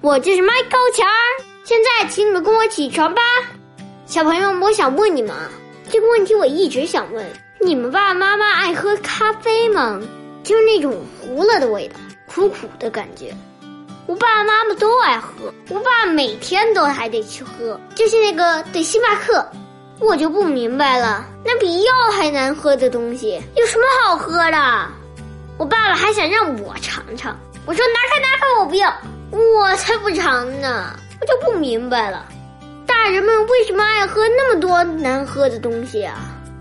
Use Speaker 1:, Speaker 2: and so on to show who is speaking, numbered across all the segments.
Speaker 1: 我就是麦高强儿。现在，请你们跟我起床吧。小朋友，我想问你们啊，这个问题我一直想问：你们爸爸妈妈爱喝咖啡吗？就是那种糊了的味道，苦苦的感觉。我爸爸妈妈都爱喝，我爸每天都还得去喝，就是那个对星巴克。我就不明白了，那比药还难喝的东西有什么好喝的？我爸爸还想让我尝尝，我说拿开拿开，我不要，我才不尝呢！我就不明白了，大人们为什么爱喝那么多难喝的东西啊？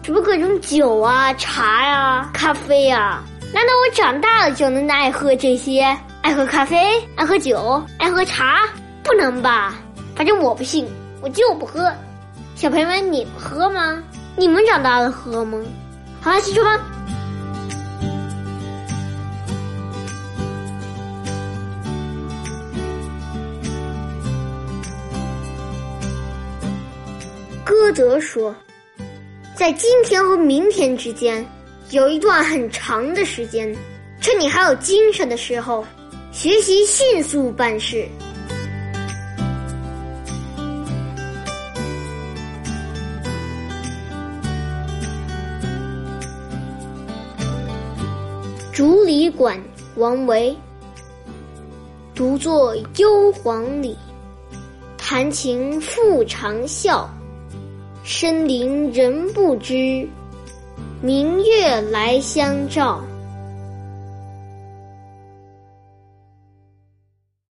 Speaker 1: 什么各种酒啊、茶呀、咖啡啊？难道我长大了就能爱喝这些？爱喝咖啡，爱喝酒，爱喝茶？不能吧？反正我不信，我就不喝。小朋友们，你们喝吗？你们长大了喝吗？好了，起床吧。歌德说，在今天和明天之间，有一段很长的时间，趁你还有精神的时候，学习迅速办事。竹里馆，王维。独坐幽篁里，弹琴复长啸。深林人不知，明月来相照。